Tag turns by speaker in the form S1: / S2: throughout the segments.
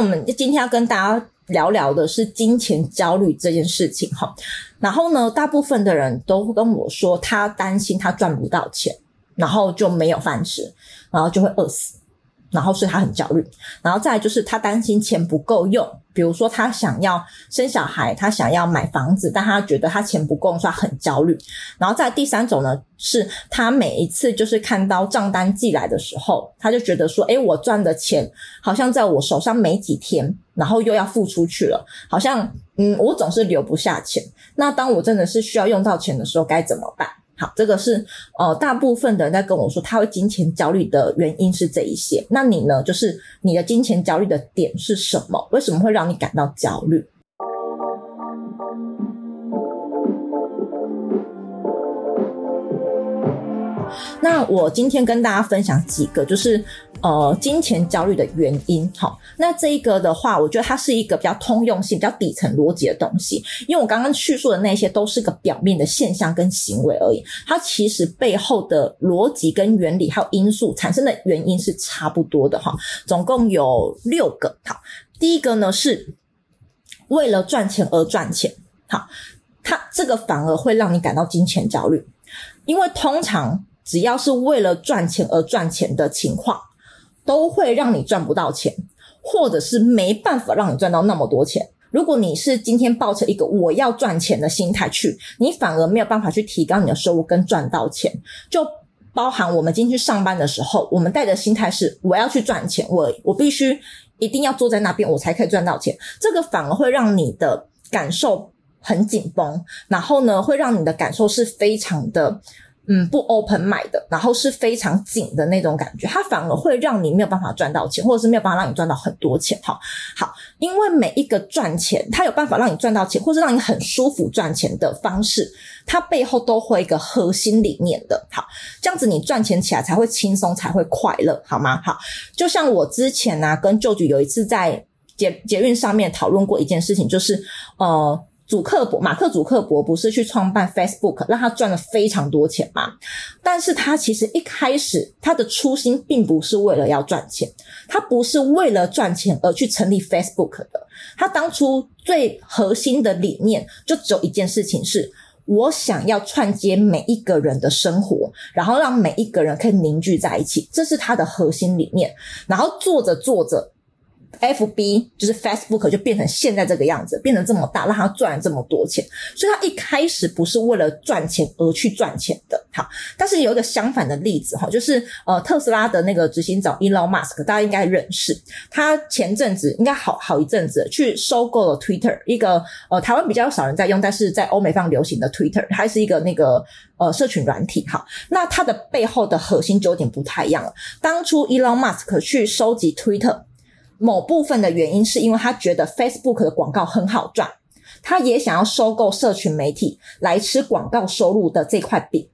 S1: 我们今天要跟大家聊聊的是金钱焦虑这件事情哈。然后呢，大部分的人都会跟我说，他担心他赚不到钱，然后就没有饭吃，然后就会饿死。然后所以他很焦虑，然后再来就是他担心钱不够用，比如说他想要生小孩，他想要买房子，但他觉得他钱不够，所以他很焦虑。然后再第三种呢，是他每一次就是看到账单寄来的时候，他就觉得说，诶，我赚的钱好像在我手上没几天，然后又要付出去了，好像嗯，我总是留不下钱。那当我真的是需要用到钱的时候，该怎么办？好，这个是呃，大部分的人在跟我说他会金钱焦虑的原因是这一些。那你呢？就是你的金钱焦虑的点是什么？为什么会让你感到焦虑？那我今天跟大家分享几个，就是。呃，金钱焦虑的原因，好，那这一个的话，我觉得它是一个比较通用性、比较底层逻辑的东西。因为我刚刚叙述的那些都是个表面的现象跟行为而已，它其实背后的逻辑跟原理还有因素产生的原因是差不多的哈。总共有六个，好，第一个呢是为了赚钱而赚钱，好，它这个反而会让你感到金钱焦虑，因为通常只要是为了赚钱而赚钱的情况。都会让你赚不到钱，或者是没办法让你赚到那么多钱。如果你是今天抱着一个我要赚钱的心态去，你反而没有办法去提高你的收入跟赚到钱。就包含我们今天去上班的时候，我们带的心态是我要去赚钱，我我必须一定要坐在那边，我才可以赚到钱。这个反而会让你的感受很紧绷，然后呢，会让你的感受是非常的。嗯，不 open 买的，然后是非常紧的那种感觉，它反而会让你没有办法赚到钱，或者是没有办法让你赚到很多钱。哈，好，因为每一个赚钱，它有办法让你赚到钱，或是让你很舒服赚钱的方式，它背后都会一个核心理念的。好，这样子你赚钱起来才会轻松，才会快乐，好吗？好，就像我之前呢、啊，跟舅舅有一次在捷捷运上面讨论过一件事情，就是呃。祖克伯，马克祖克伯不是去创办 Facebook，让他赚了非常多钱吗？但是他其实一开始他的初心并不是为了要赚钱，他不是为了赚钱而去成立 Facebook 的。他当初最核心的理念就只有一件事情是：我想要串接每一个人的生活，然后让每一个人可以凝聚在一起，这是他的核心理念。然后做着做着。FB 就是 Facebook 就变成现在这个样子，变成这么大，让他赚了这么多钱。所以他一开始不是为了赚钱而去赚钱的。好，但是有一个相反的例子哈，就是呃特斯拉的那个执行长 Elon Musk，大家应该认识。他前阵子应该好好一阵子去收购了 Twitter，一个呃台湾比较少人在用，但是在欧美非常流行的 Twitter，还是一个那个呃社群软体。好，那它的背后的核心就有点不太一样了。当初 Elon Musk 去收集 Twitter。某部分的原因是因为他觉得 Facebook 的广告很好赚，他也想要收购社群媒体来吃广告收入的这块饼。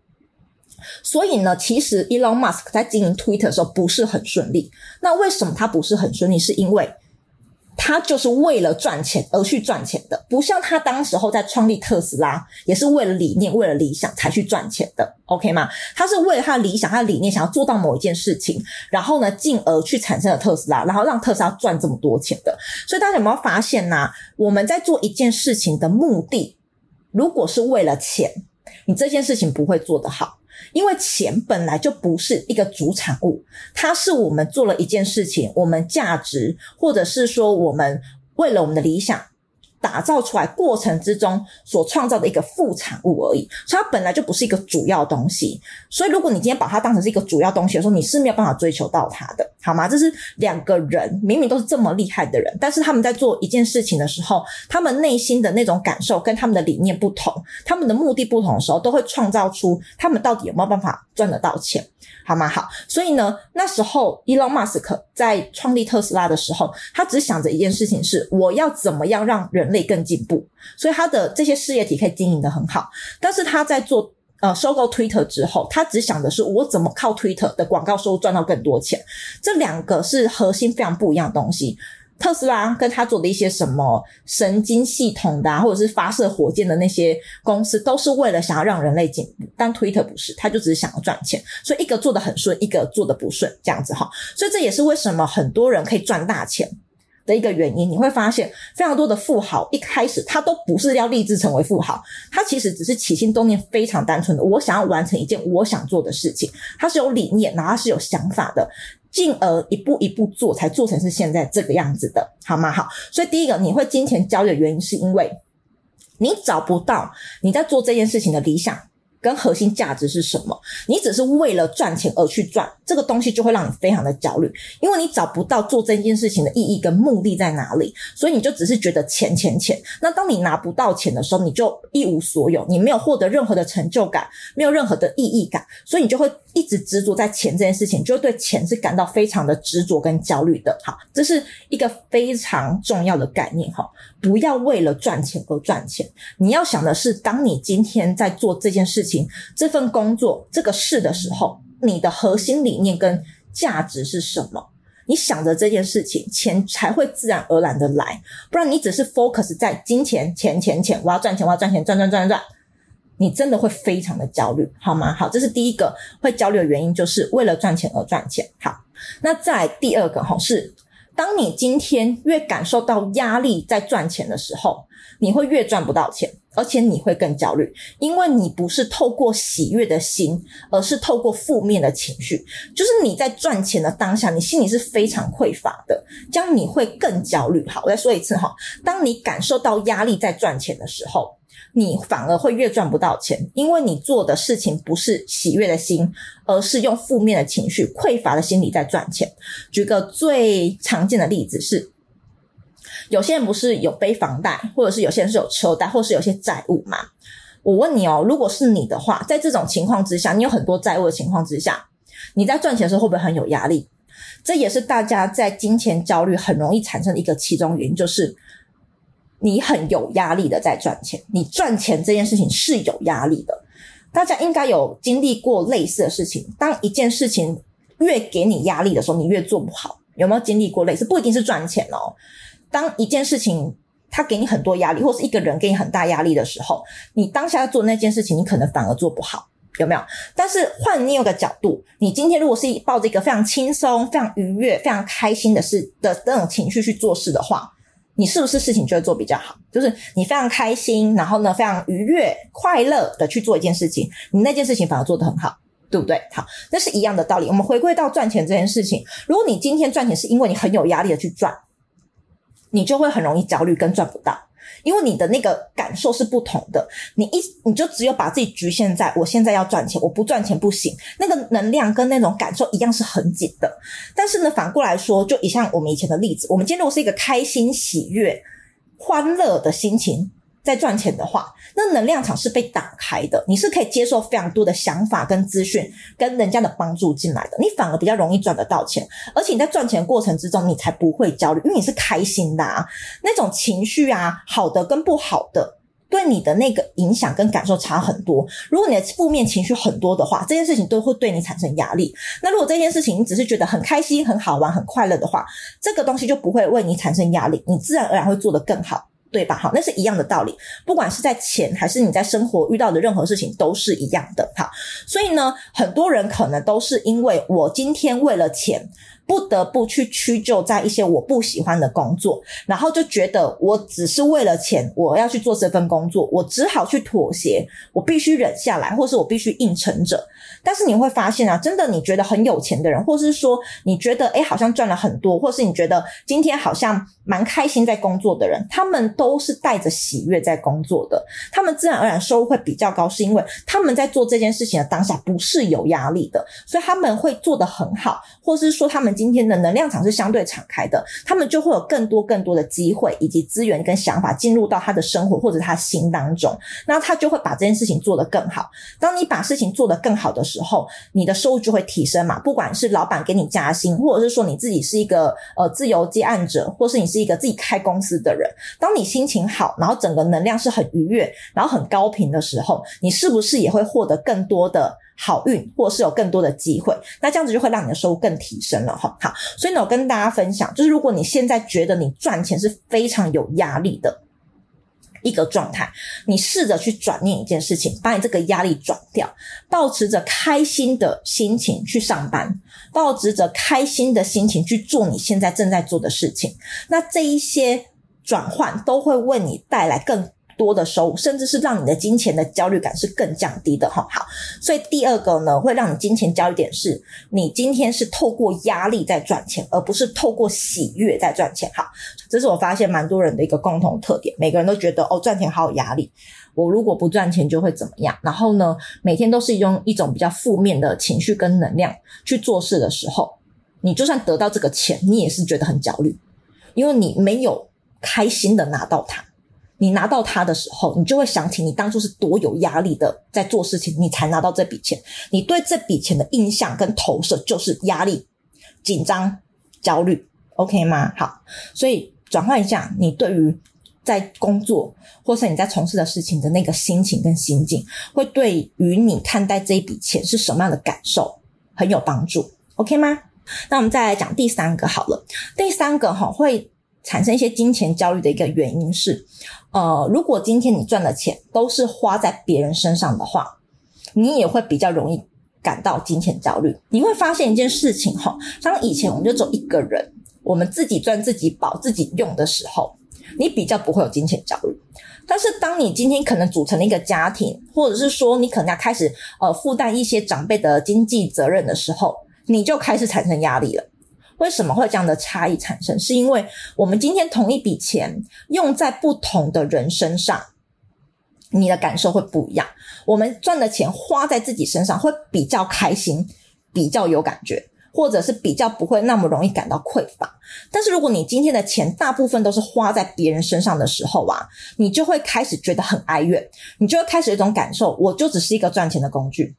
S1: 所以呢，其实 Elon Musk 在经营 Twitter 的时候不是很顺利。那为什么他不是很顺利？是因为他就是为了赚钱而去赚钱的，不像他当时候在创立特斯拉，也是为了理念、为了理想才去赚钱的，OK 吗？他是为了他的理想、他的理念，想要做到某一件事情，然后呢，进而去产生了特斯拉，然后让特斯拉赚这么多钱的。所以大家有没有发现呢？我们在做一件事情的目的，如果是为了钱，你这件事情不会做得好。因为钱本来就不是一个主产物，它是我们做了一件事情，我们价值，或者是说我们为了我们的理想。打造出来过程之中所创造的一个副产物而已，所以它本来就不是一个主要东西。所以如果你今天把它当成是一个主要东西的时候，你是没有办法追求到它的，好吗？这是两个人明明都是这么厉害的人，但是他们在做一件事情的时候，他们内心的那种感受跟他们的理念不同，他们的目的不同的时候，都会创造出他们到底有没有办法赚得到钱。好吗？好，所以呢，那时候 Elon Musk 在创立特斯拉的时候，他只想着一件事情是：我要怎么样让人人类更进步。所以他的这些事业体可以经营得很好。但是他在做呃收购 Twitter 之后，他只想的是我怎么靠 Twitter 的广告收入赚到更多钱。这两个是核心非常不一样的东西。特斯拉跟他做的一些什么神经系统的啊，或者是发射火箭的那些公司，都是为了想要让人类进步。但 Twitter 不是，他就只是想要赚钱，所以一个做得很顺，一个做得不顺，这样子哈。所以这也是为什么很多人可以赚大钱，的一个原因，你会发现非常多的富豪一开始他都不是要立志成为富豪，他其实只是起心动念非常单纯的，我想要完成一件我想做的事情，他是有理念，然后他是有想法的，进而一步一步做，才做成是现在这个样子的，好吗？好，所以第一个你会金钱焦虑的原因，是因为你找不到你在做这件事情的理想。跟核心价值是什么？你只是为了赚钱而去赚，这个东西就会让你非常的焦虑，因为你找不到做这件事情的意义跟目的在哪里，所以你就只是觉得钱钱钱。那当你拿不到钱的时候，你就一无所有，你没有获得任何的成就感，没有任何的意义感，所以你就会一直执着在钱这件事情，就对钱是感到非常的执着跟焦虑的。好，这是一个非常重要的概念哈，不要为了赚钱而赚钱，你要想的是，当你今天在做这件事情。这份工作这个事的时候，你的核心理念跟价值是什么？你想着这件事情，钱才会自然而然的来。不然你只是 focus 在金钱、钱、钱、钱，我要赚钱，我要赚钱，赚赚赚赚，你真的会非常的焦虑，好吗？好，这是第一个会焦虑的原因，就是为了赚钱而赚钱。好，那在第二个哈，是当你今天越感受到压力在赚钱的时候，你会越赚不到钱。而且你会更焦虑，因为你不是透过喜悦的心，而是透过负面的情绪。就是你在赚钱的当下，你心里是非常匮乏的，这样你会更焦虑。好，我再说一次哈，当你感受到压力在赚钱的时候，你反而会越赚不到钱，因为你做的事情不是喜悦的心，而是用负面的情绪、匮乏的心理在赚钱。举个最常见的例子是。有些人不是有背房贷，或者是有些人是有车贷，或是有些债务嘛？我问你哦，如果是你的话，在这种情况之下，你有很多债务的情况之下，你在赚钱的时候会不会很有压力？这也是大家在金钱焦虑很容易产生的一个其中原因，就是你很有压力的在赚钱，你赚钱这件事情是有压力的。大家应该有经历过类似的事情，当一件事情越给你压力的时候，你越做不好。有没有经历过类似？不一定是赚钱哦。当一件事情它给你很多压力，或是一个人给你很大压力的时候，你当下做那件事情，你可能反而做不好，有没有？但是换另一个角度，你今天如果是抱着一个非常轻松、非常愉悦、非常开心的事的那种情绪去做事的话，你是不是事情就会做比较好？就是你非常开心，然后呢非常愉悦、快乐的去做一件事情，你那件事情反而做得很好，对不对？好，那是一样的道理。我们回归到赚钱这件事情，如果你今天赚钱是因为你很有压力的去赚。你就会很容易焦虑跟赚不到，因为你的那个感受是不同的。你一你就只有把自己局限在我现在要赚钱，我不赚钱不行。那个能量跟那种感受一样是很紧的。但是呢，反过来说，就以像我们以前的例子，我们今天如果是一个开心、喜悦、欢乐的心情。在赚钱的话，那能量场是被打开的，你是可以接受非常多的想法跟资讯，跟人家的帮助进来的，你反而比较容易赚得到钱，而且你在赚钱过程之中，你才不会焦虑，因为你是开心的啊，那种情绪啊，好的跟不好的，对你的那个影响跟感受差很多。如果你的负面情绪很多的话，这件事情都会对你产生压力。那如果这件事情你只是觉得很开心、很好玩、很快乐的话，这个东西就不会为你产生压力，你自然而然会做得更好。对吧？好，那是一样的道理。不管是在钱还是你在生活遇到的任何事情，都是一样的。好，所以呢，很多人可能都是因为我今天为了钱，不得不去屈就在一些我不喜欢的工作，然后就觉得我只是为了钱，我要去做这份工作，我只好去妥协，我必须忍下来，或是我必须硬撑着。但是你会发现啊，真的你觉得很有钱的人，或是说你觉得诶好像赚了很多，或是你觉得今天好像蛮开心在工作的人，他们都是带着喜悦在工作的，他们自然而然收入会比较高，是因为他们在做这件事情的当下不是有压力的，所以他们会做得很好，或是说他们。今天的能量场是相对敞开的，他们就会有更多更多的机会以及资源跟想法进入到他的生活或者他心当中，那他就会把这件事情做得更好。当你把事情做得更好的时，时候你的收入就会提升嘛。不管是老板给你加薪，或者是说你自己是一个呃自由接案者，或是你是一个自己开公司的人，当你心情好，然后整个能量是很愉悦，然后很高频的时候，你是不是也会获得更多的？好运，或是有更多的机会，那这样子就会让你的收入更提升了哈。好，所以呢，我跟大家分享，就是如果你现在觉得你赚钱是非常有压力的，一个状态，你试着去转念一件事情，把你这个压力转掉，保持着开心的心情去上班，保持着开心的心情去做你现在正在做的事情，那这一些转换都会为你带来更多的收入，甚至是让你的金钱的焦虑感是更降低的哈。好，所以第二个呢，会让你金钱焦虑点是，你今天是透过压力在赚钱，而不是透过喜悦在赚钱。好，这是我发现蛮多人的一个共同特点，每个人都觉得哦，赚钱好有压力，我如果不赚钱就会怎么样。然后呢，每天都是用一种比较负面的情绪跟能量去做事的时候，你就算得到这个钱，你也是觉得很焦虑，因为你没有开心的拿到它。你拿到它的时候，你就会想起你当初是多有压力的在做事情，你才拿到这笔钱。你对这笔钱的印象跟投射就是压力、紧张、焦虑，OK 吗？好，所以转换一下你对于在工作或是你在从事的事情的那个心情跟心境，会对于你看待这一笔钱是什么样的感受很有帮助，OK 吗？那我们再来讲第三个好了，第三个哈会。产生一些金钱焦虑的一个原因是，呃，如果今天你赚的钱都是花在别人身上的话，你也会比较容易感到金钱焦虑。你会发现一件事情哈，当以前我们就只有一个人，我们自己赚自己饱自己用的时候，你比较不会有金钱焦虑。但是当你今天可能组成了一个家庭，或者是说你可能要开始呃负担一些长辈的经济责任的时候，你就开始产生压力了。为什么会这样的差异产生？是因为我们今天同一笔钱用在不同的人身上，你的感受会不一样。我们赚的钱花在自己身上会比较开心，比较有感觉，或者是比较不会那么容易感到匮乏。但是如果你今天的钱大部分都是花在别人身上的时候啊，你就会开始觉得很哀怨，你就会开始一种感受，我就只是一个赚钱的工具，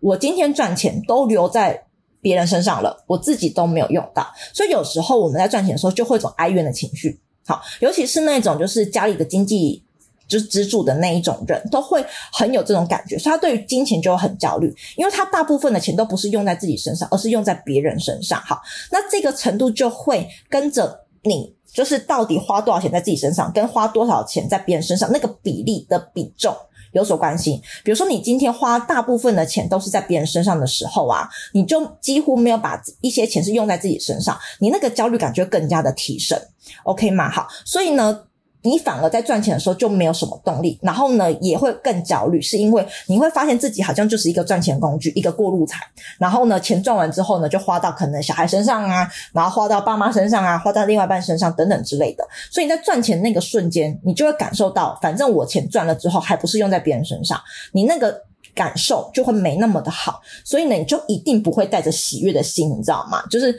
S1: 我今天赚钱都留在。别人身上了，我自己都没有用到，所以有时候我们在赚钱的时候就会有一种哀怨的情绪。好，尤其是那种就是家里的经济就是支柱的那一种人，都会很有这种感觉，所以他对于金钱就很焦虑，因为他大部分的钱都不是用在自己身上，而是用在别人身上。好，那这个程度就会跟着你，就是到底花多少钱在自己身上，跟花多少钱在别人身上那个比例的比重。有所关心，比如说你今天花大部分的钱都是在别人身上的时候啊，你就几乎没有把一些钱是用在自己身上，你那个焦虑感就更加的提升，OK 吗？好，所以呢。你反而在赚钱的时候就没有什么动力，然后呢也会更焦虑，是因为你会发现自己好像就是一个赚钱工具，一个过路财。然后呢，钱赚完之后呢，就花到可能小孩身上啊，然后花到爸妈身上啊，花到另外一半身上等等之类的。所以你在赚钱那个瞬间，你就会感受到，反正我钱赚了之后，还不是用在别人身上，你那个感受就会没那么的好。所以呢，你就一定不会带着喜悦的心，你知道吗？就是。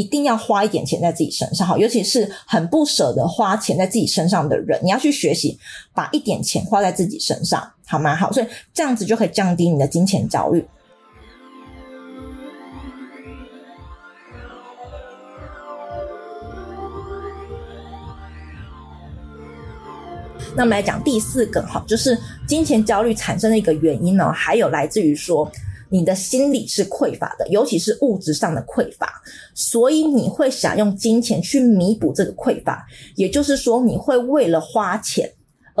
S1: 一定要花一点钱在自己身上，好，尤其是很不舍得花钱在自己身上的人，你要去学习把一点钱花在自己身上，好吗？好，所以这样子就可以降低你的金钱焦虑。那我们来讲第四个，哈，就是金钱焦虑产生的一个原因呢，还有来自于说。你的心理是匮乏的，尤其是物质上的匮乏，所以你会想用金钱去弥补这个匮乏，也就是说，你会为了花钱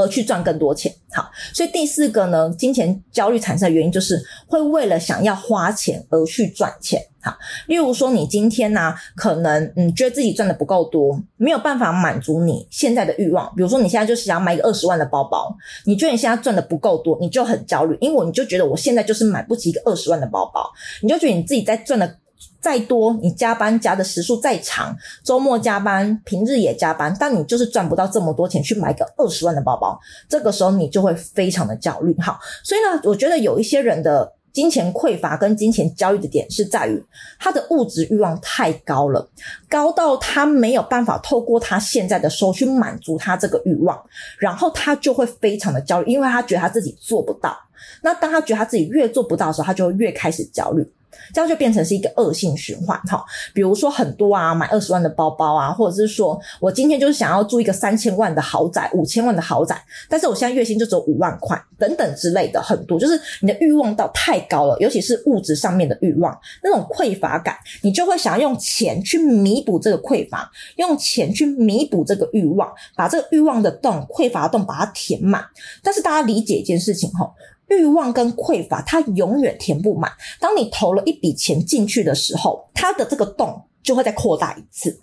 S1: 而去赚更多钱。好，所以第四个呢，金钱焦虑产生的原因就是会为了想要花钱而去赚钱。好，例如说你今天呢、可能嗯觉得自己赚的不够多，没有办法满足你现在的欲望。比如说你现在就是想要买一个二十万的包包，你觉得你现在赚的不够多，你就很焦虑，因为你就觉得我现在就是买不起一个二十万的包包，你就觉得你自己在赚的再多，你加班加的时数再长，周末加班，平日也加班，但你就是赚不到这么多钱去买个二十万的包包，这个时候你就会非常的焦虑。好，所以呢，我觉得有一些人的。金钱匮乏跟金钱焦虑的点是在于他的物质欲望太高了，高到他没有办法透过他现在的收去满足他这个欲望，然后他就会非常的焦虑，因为他觉得他自己做不到。那当他觉得他自己越做不到的时候，他就会越开始焦虑。这样就变成是一个恶性循环哈。比如说很多啊，买二十万的包包啊，或者是说我今天就是想要住一个三千万的豪宅、五千万的豪宅，但是我现在月薪就只有五万块，等等之类的，很多就是你的欲望到太高了，尤其是物质上面的欲望，那种匮乏感，你就会想要用钱去弥补这个匮乏，用钱去弥补这个欲望，把这个欲望的洞、匮乏的洞把它填满。但是大家理解一件事情哈。欲望跟匮乏，它永远填不满。当你投了一笔钱进去的时候，它的这个洞就会再扩大一次。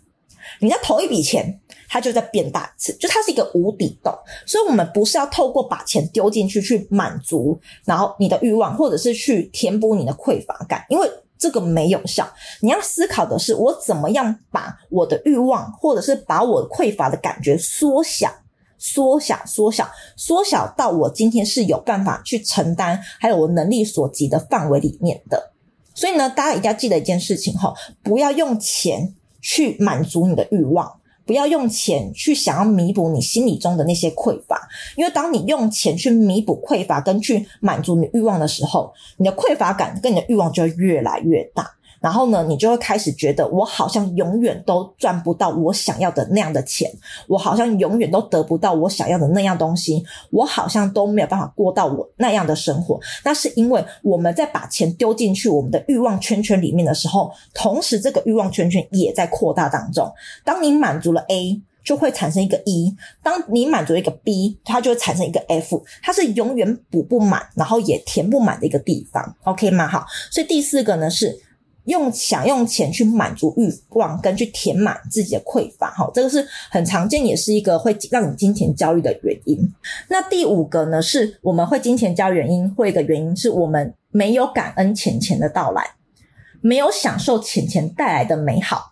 S1: 你再投一笔钱，它就再变大一次，就它是一个无底洞。所以，我们不是要透过把钱丢进去去满足，然后你的欲望，或者是去填补你的匮乏感，因为这个没有效。你要思考的是，我怎么样把我的欲望，或者是把我匮乏的感觉缩小。缩小，缩小，缩小到我今天是有办法去承担，还有我能力所及的范围里面的。所以呢，大家一定要记得一件事情哈，不要用钱去满足你的欲望，不要用钱去想要弥补你心理中的那些匮乏，因为当你用钱去弥补匮乏跟去满足你欲望的时候，你的匮乏感跟你的欲望就会越来越大。然后呢，你就会开始觉得，我好像永远都赚不到我想要的那样的钱，我好像永远都得不到我想要的那样东西，我好像都没有办法过到我那样的生活。那是因为我们在把钱丢进去我们的欲望圈圈里面的时候，同时这个欲望圈圈也在扩大当中。当你满足了 A，就会产生一个 E；当你满足一个 B，它就会产生一个 F。它是永远补不满，然后也填不满的一个地方。OK 吗？好，所以第四个呢是。用想用钱去满足欲望跟去填满自己的匮乏，哈，这个是很常见，也是一个会让你金钱焦虑的原因。那第五个呢，是我们会金钱焦虑原因，会一个原因是我们没有感恩钱钱的到来，没有享受钱钱带来的美好，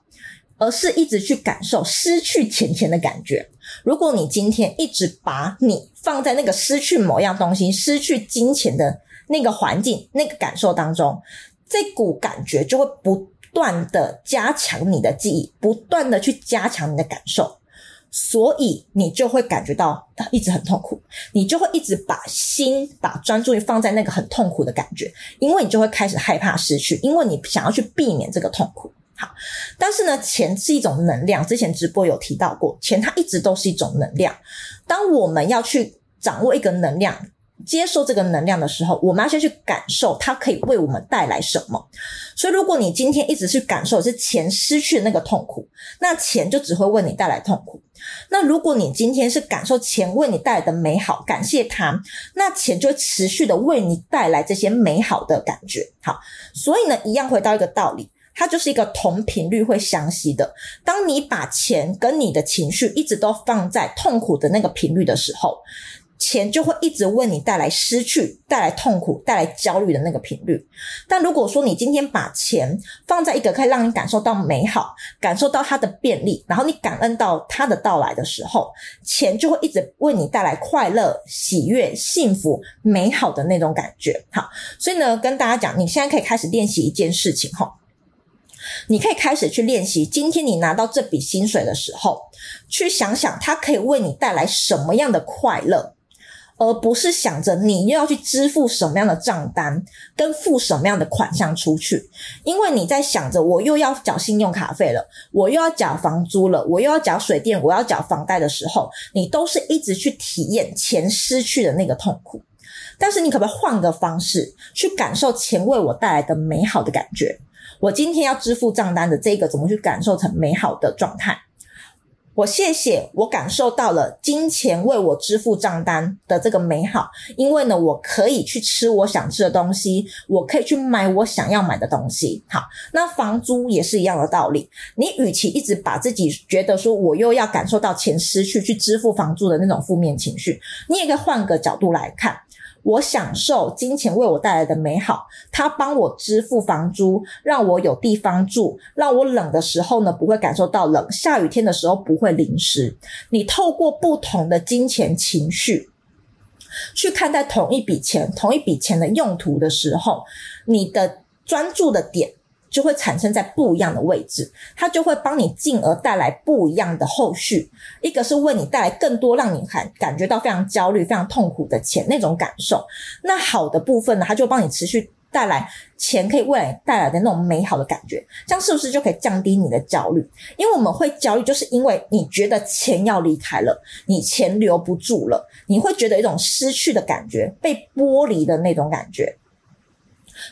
S1: 而是一直去感受失去钱钱的感觉。如果你今天一直把你放在那个失去某样东西、失去金钱的那个环境、那个感受当中。这股感觉就会不断的加强你的记忆，不断的去加强你的感受，所以你就会感觉到一直很痛苦，你就会一直把心、把专注力放在那个很痛苦的感觉，因为你就会开始害怕失去，因为你想要去避免这个痛苦。好，但是呢，钱是一种能量，之前直播有提到过，钱它一直都是一种能量，当我们要去掌握一个能量。接受这个能量的时候，我们要先去感受它可以为我们带来什么。所以，如果你今天一直去感受是钱失去的那个痛苦，那钱就只会为你带来痛苦。那如果你今天是感受钱为你带来的美好，感谢它，那钱就会持续的为你带来这些美好的感觉。好，所以呢，一样回到一个道理，它就是一个同频率会相吸的。当你把钱跟你的情绪一直都放在痛苦的那个频率的时候，钱就会一直为你带来失去、带来痛苦、带来焦虑的那个频率。但如果说你今天把钱放在一个可以让你感受到美好、感受到它的便利，然后你感恩到它的到来的时候，钱就会一直为你带来快乐、喜悦、幸福、美好的那种感觉。好，所以呢，跟大家讲，你现在可以开始练习一件事情哈，你可以开始去练习。今天你拿到这笔薪水的时候，去想想它可以为你带来什么样的快乐。而不是想着你又要去支付什么样的账单，跟付什么样的款项出去，因为你在想着我又要缴信用卡费了，我又要缴房租了，我又要缴水电，我要缴房贷的时候，你都是一直去体验钱失去的那个痛苦。但是你可不可以换个方式去感受钱为我带来的美好的感觉？我今天要支付账单的这个，怎么去感受成美好的状态？我谢谢，我感受到了金钱为我支付账单的这个美好，因为呢，我可以去吃我想吃的东西，我可以去买我想要买的东西。好，那房租也是一样的道理。你与其一直把自己觉得说我又要感受到钱失去去支付房租的那种负面情绪，你也可以换个角度来看。我享受金钱为我带来的美好，它帮我支付房租，让我有地方住，让我冷的时候呢不会感受到冷，下雨天的时候不会淋湿。你透过不同的金钱情绪去看待同一笔钱、同一笔钱的用途的时候，你的专注的点。就会产生在不一样的位置，它就会帮你进而带来不一样的后续。一个是为你带来更多让你感感觉到非常焦虑、非常痛苦的钱那种感受。那好的部分呢，它就帮你持续带来钱可以为你带来的那种美好的感觉，这样是不是就可以降低你的焦虑？因为我们会焦虑，就是因为你觉得钱要离开了，你钱留不住了，你会觉得一种失去的感觉，被剥离的那种感觉。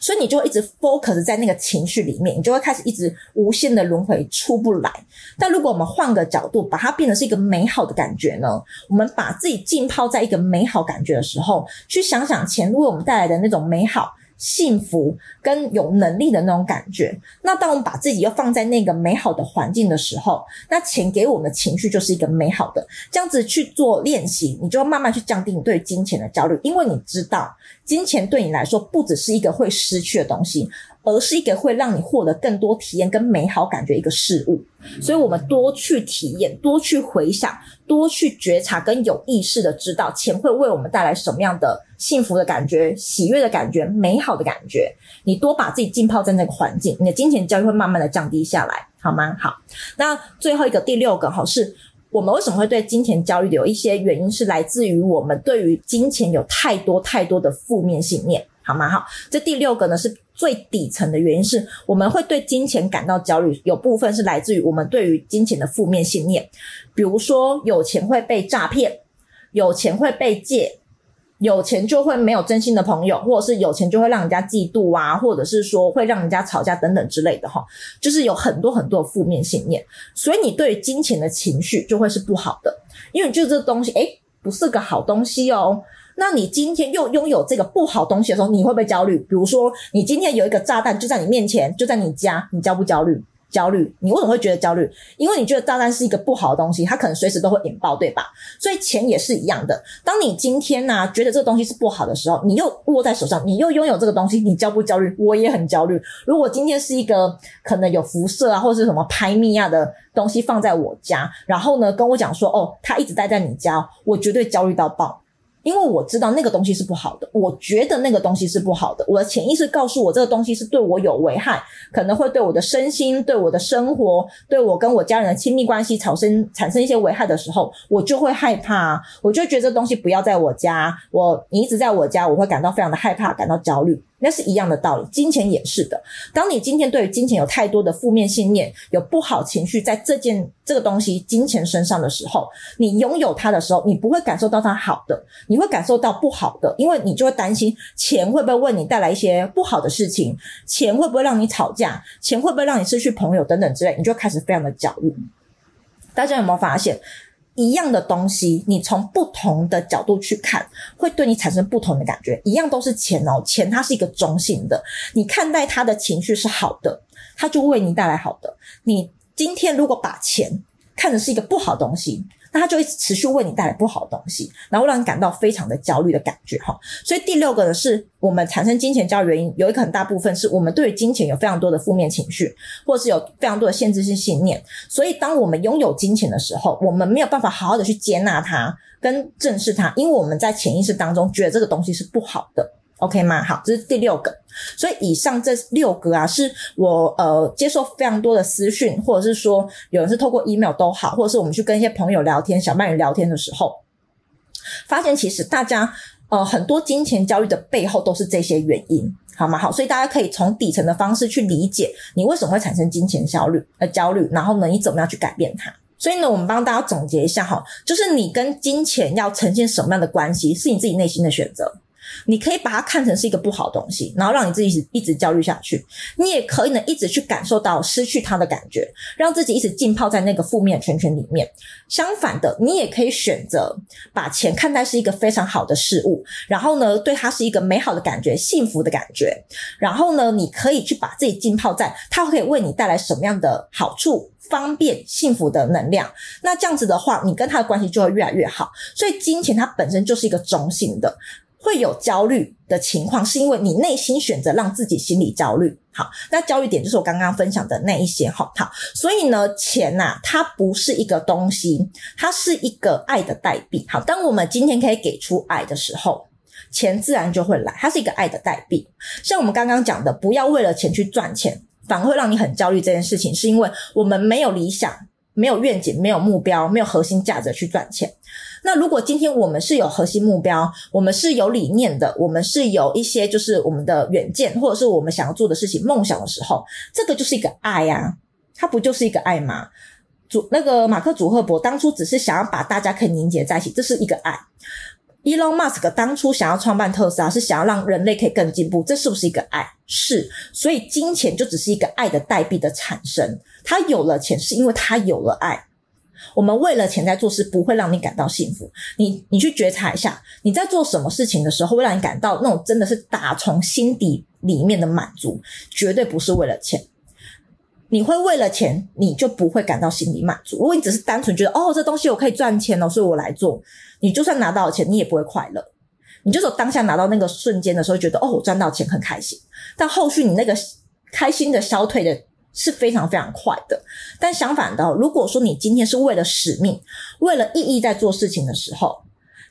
S1: 所以你就会一直 focus 在那个情绪里面，你就会开始一直无限的轮回出不来。但如果我们换个角度，把它变成是一个美好的感觉呢？我们把自己浸泡在一个美好感觉的时候，去想想前路为我们带来的那种美好。幸福跟有能力的那种感觉，那当我们把自己又放在那个美好的环境的时候，那钱给我们的情绪就是一个美好的。这样子去做练习，你就要慢慢去降低你对金钱的焦虑，因为你知道金钱对你来说不只是一个会失去的东西。而是一个会让你获得更多体验跟美好感觉一个事物，所以我们多去体验，多去回想，多去觉察，跟有意识的知道钱会为我们带来什么样的幸福的感觉、喜悦的感觉、美好的感觉。你多把自己浸泡在那个环境，你的金钱焦虑会慢慢的降低下来，好吗？好，那最后一个第六个哈，是我们为什么会对金钱焦虑的有一些原因是来自于我们对于金钱有太多太多的负面信念。好吗？好，这第六个呢，是最底层的原因，是我们会对金钱感到焦虑，有部分是来自于我们对于金钱的负面信念，比如说有钱会被诈骗，有钱会被借，有钱就会没有真心的朋友，或者是有钱就会让人家嫉妒啊，或者是说会让人家吵架等等之类的哈，就是有很多很多负面信念，所以你对于金钱的情绪就会是不好的，因为你觉得这东西诶，不是个好东西哦。那你今天又拥有这个不好东西的时候，你会不会焦虑？比如说，你今天有一个炸弹就在你面前，就在你家，你焦不焦虑？焦虑。你为什么会觉得焦虑？因为你觉得炸弹是一个不好的东西，它可能随时都会引爆，对吧？所以钱也是一样的。当你今天呢、啊，觉得这个东西是不好的时候，你又握在手上，你又拥有这个东西，你焦不焦虑？我也很焦虑。如果今天是一个可能有辐射啊，或者是什么拍密啊的东西放在我家，然后呢，跟我讲说，哦，它一直待在你家，我绝对焦虑到爆。因为我知道那个东西是不好的，我觉得那个东西是不好的，我的潜意识告诉我这个东西是对我有危害，可能会对我的身心、对我的生活、对我跟我家人的亲密关系产生产生一些危害的时候，我就会害怕，我就觉得这东西不要在我家，我你一直在我家，我会感到非常的害怕，感到焦虑。那是一样的道理，金钱也是的。当你今天对于金钱有太多的负面信念，有不好情绪在这件这个东西金钱身上的时候，你拥有它的时候，你不会感受到它好的，你会感受到不好的，因为你就会担心钱会不会为你带来一些不好的事情，钱会不会让你吵架，钱会不会让你失去朋友等等之类，你就开始非常的焦虑。大家有没有发现？一样的东西，你从不同的角度去看，会对你产生不同的感觉。一样都是钱哦，钱它是一个中性的，你看待它的情绪是好的，它就为你带来好的。你今天如果把钱看的是一个不好东西，那它就会持续为你带来不好的东西，然后让你感到非常的焦虑的感觉哈。所以第六个呢，是我们产生金钱焦虑原因，有一个很大部分是我们对于金钱有非常多的负面情绪，或者是有非常多的限制性信念。所以当我们拥有金钱的时候，我们没有办法好好的去接纳它跟正视它，因为我们在潜意识当中觉得这个东西是不好的。OK 吗？好，这是第六个。所以以上这六个啊，是我呃接受非常多的私讯，或者是说有人是透过 email 都好，或者是我们去跟一些朋友聊天、小伴侣聊天的时候，发现其实大家呃很多金钱焦虑的背后都是这些原因，好吗？好，所以大家可以从底层的方式去理解你为什么会产生金钱焦虑呃焦虑，然后呢，你怎么样去改变它？所以呢，我们帮大家总结一下哈，就是你跟金钱要呈现什么样的关系，是你自己内心的选择。你可以把它看成是一个不好的东西，然后让你自己一直一直焦虑下去。你也可以呢，一直去感受到失去它的感觉，让自己一直浸泡在那个负面圈圈里面。相反的，你也可以选择把钱看待是一个非常好的事物，然后呢，对它是一个美好的感觉、幸福的感觉。然后呢，你可以去把自己浸泡在它可以为你带来什么样的好处、方便、幸福的能量。那这样子的话，你跟它的关系就会越来越好。所以，金钱它本身就是一个中性的。会有焦虑的情况，是因为你内心选择让自己心里焦虑。好，那焦虑点就是我刚刚分享的那一些。好，好，所以呢，钱呐，它不是一个东西，它是一个爱的代币。好，当我们今天可以给出爱的时候，钱自然就会来。它是一个爱的代币。像我们刚刚讲的，不要为了钱去赚钱，反而会让你很焦虑。这件事情是因为我们没有理想。没有愿景、没有目标、没有核心价值去赚钱。那如果今天我们是有核心目标，我们是有理念的，我们是有一些就是我们的远见，或者是我们想要做的事情、梦想的时候，这个就是一个爱呀，它不就是一个爱吗？祖那个马克·祖赫伯当初只是想要把大家可以凝结在一起，这是一个爱。Elon Musk 当初想要创办特斯拉，是想要让人类可以更进步，这是不是一个爱？是，所以金钱就只是一个爱的代币的产生。他有了钱，是因为他有了爱。我们为了钱在做事，不会让你感到幸福。你你去觉察一下，你在做什么事情的时候，会让你感到那种真的是打从心底里面的满足，绝对不是为了钱。你会为了钱，你就不会感到心里满足。如果你只是单纯觉得哦，这东西我可以赚钱哦，所以我来做，你就算拿到了钱，你也不会快乐。你就说当下拿到那个瞬间的时候，觉得哦，我赚到钱很开心，但后续你那个开心的消退的是非常非常快的。但相反的，如果说你今天是为了使命、为了意义在做事情的时候，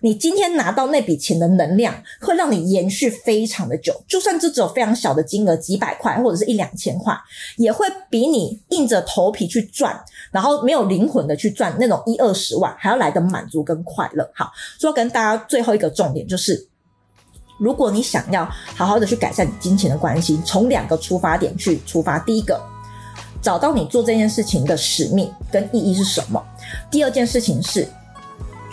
S1: 你今天拿到那笔钱的能量，会让你延续非常的久。就算这只有非常小的金额，几百块或者是一两千块，也会比你硬着头皮去赚，然后没有灵魂的去赚那种一二十万还要来的满足跟快乐。好，所以跟大家最后一个重点就是，如果你想要好好的去改善你金钱的关系，从两个出发点去出发。第一个，找到你做这件事情的使命跟意义是什么。第二件事情是。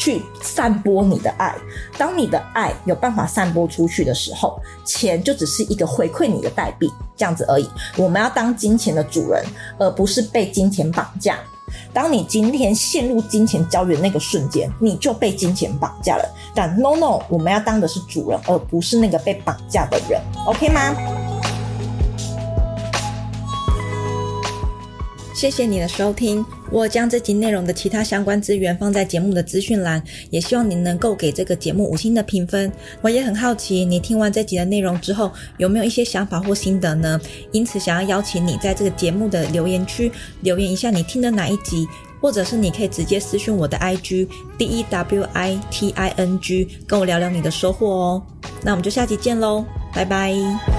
S1: 去散播你的爱。当你的爱有办法散播出去的时候，钱就只是一个回馈你的代币，这样子而已。我们要当金钱的主人，而不是被金钱绑架。当你今天陷入金钱焦虑的那个瞬间，你就被金钱绑架了。但 no no，我们要当的是主人，而不是那个被绑架的人。OK 吗？谢谢你的收听。我将这集内容的其他相关资源放在节目的资讯栏，也希望您能够给这个节目五星的评分。我也很好奇，你听完这集的内容之后，有没有一些想法或心得呢？因此，想要邀请你在这个节目的留言区留言一下你听的哪一集，或者是你可以直接私讯我的 IG D E W I T I N G，跟我聊聊你的收获哦。那我们就下集见喽，拜拜。